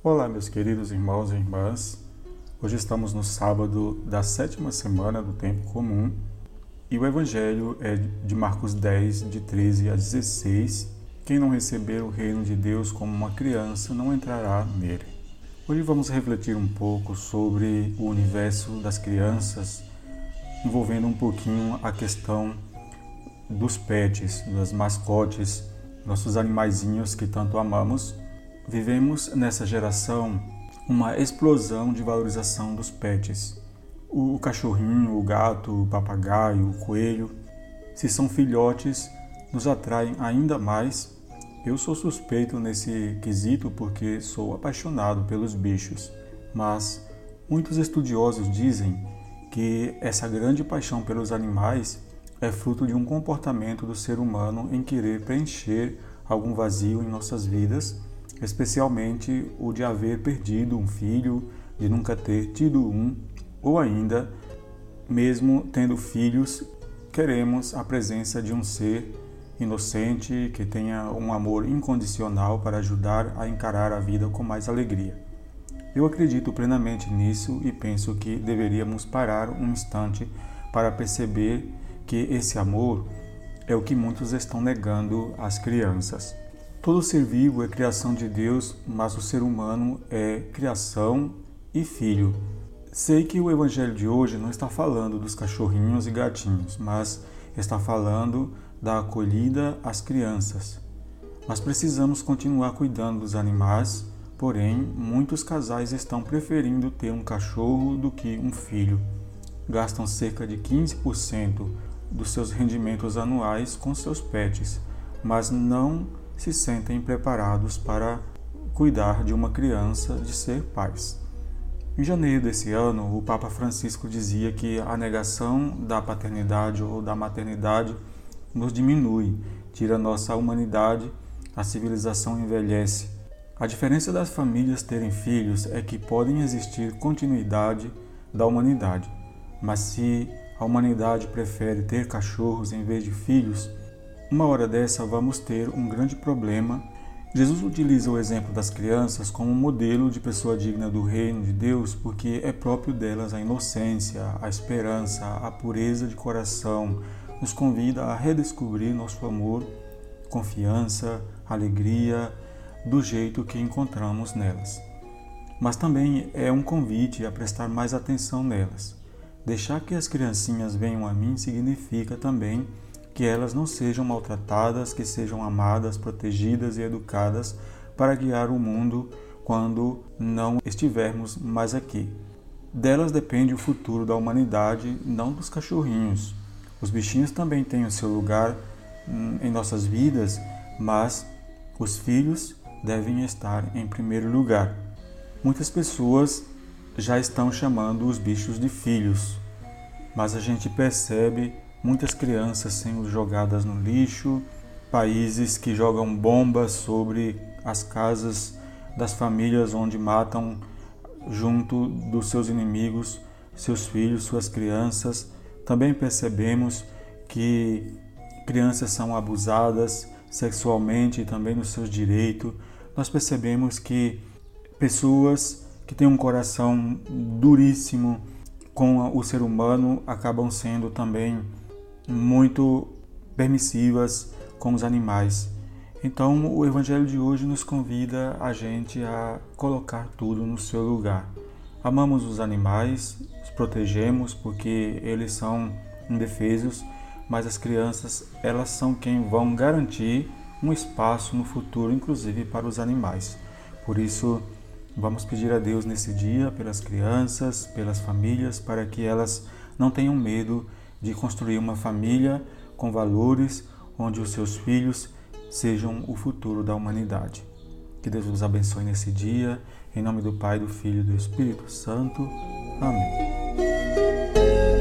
Olá, meus queridos irmãos e irmãs. Hoje estamos no sábado da sétima semana do tempo comum e o evangelho é de Marcos 10, de 13 a 16. Quem não receber o reino de Deus como uma criança não entrará nele. Hoje vamos refletir um pouco sobre o universo das crianças, envolvendo um pouquinho a questão dos pets, das mascotes, nossos animaizinhos que tanto amamos Vivemos nessa geração uma explosão de valorização dos pets. O cachorrinho, o gato, o papagaio, o coelho, se são filhotes, nos atraem ainda mais. Eu sou suspeito nesse quesito porque sou apaixonado pelos bichos, mas muitos estudiosos dizem que essa grande paixão pelos animais é fruto de um comportamento do ser humano em querer preencher algum vazio em nossas vidas especialmente o de haver perdido um filho, de nunca ter tido um, ou ainda, mesmo tendo filhos, queremos a presença de um ser inocente que tenha um amor incondicional para ajudar a encarar a vida com mais alegria. Eu acredito plenamente nisso e penso que deveríamos parar um instante para perceber que esse amor é o que muitos estão negando às crianças. Todo ser vivo é criação de Deus, mas o ser humano é criação e filho. Sei que o evangelho de hoje não está falando dos cachorrinhos e gatinhos, mas está falando da acolhida às crianças. Nós precisamos continuar cuidando dos animais, porém, muitos casais estão preferindo ter um cachorro do que um filho. Gastam cerca de 15% dos seus rendimentos anuais com seus pets, mas não se sentem preparados para cuidar de uma criança, de ser pais. Em janeiro desse ano, o Papa Francisco dizia que a negação da paternidade ou da maternidade nos diminui, tira nossa humanidade, a civilização envelhece. A diferença das famílias terem filhos é que podem existir continuidade da humanidade, mas se a humanidade prefere ter cachorros em vez de filhos, uma hora dessa vamos ter um grande problema. Jesus utiliza o exemplo das crianças como modelo de pessoa digna do reino de Deus, porque é próprio delas a inocência, a esperança, a pureza de coração. Nos convida a redescobrir nosso amor, confiança, alegria, do jeito que encontramos nelas. Mas também é um convite a prestar mais atenção nelas. Deixar que as criancinhas venham a mim significa também que elas não sejam maltratadas, que sejam amadas, protegidas e educadas para guiar o mundo quando não estivermos mais aqui. Delas depende o futuro da humanidade, não dos cachorrinhos. Os bichinhos também têm o seu lugar hum, em nossas vidas, mas os filhos devem estar em primeiro lugar. Muitas pessoas já estão chamando os bichos de filhos, mas a gente percebe muitas crianças sendo jogadas no lixo, países que jogam bombas sobre as casas das famílias onde matam junto dos seus inimigos seus filhos, suas crianças. Também percebemos que crianças são abusadas sexualmente e também nos seus direitos. Nós percebemos que pessoas que têm um coração duríssimo com o ser humano acabam sendo também muito permissivas com os animais. Então, o Evangelho de hoje nos convida a gente a colocar tudo no seu lugar. Amamos os animais, os protegemos porque eles são indefesos, mas as crianças, elas são quem vão garantir um espaço no futuro, inclusive para os animais. Por isso, vamos pedir a Deus nesse dia pelas crianças, pelas famílias, para que elas não tenham medo de construir uma família com valores onde os seus filhos sejam o futuro da humanidade. Que Deus os abençoe nesse dia, em nome do Pai, do Filho e do Espírito Santo. Amém.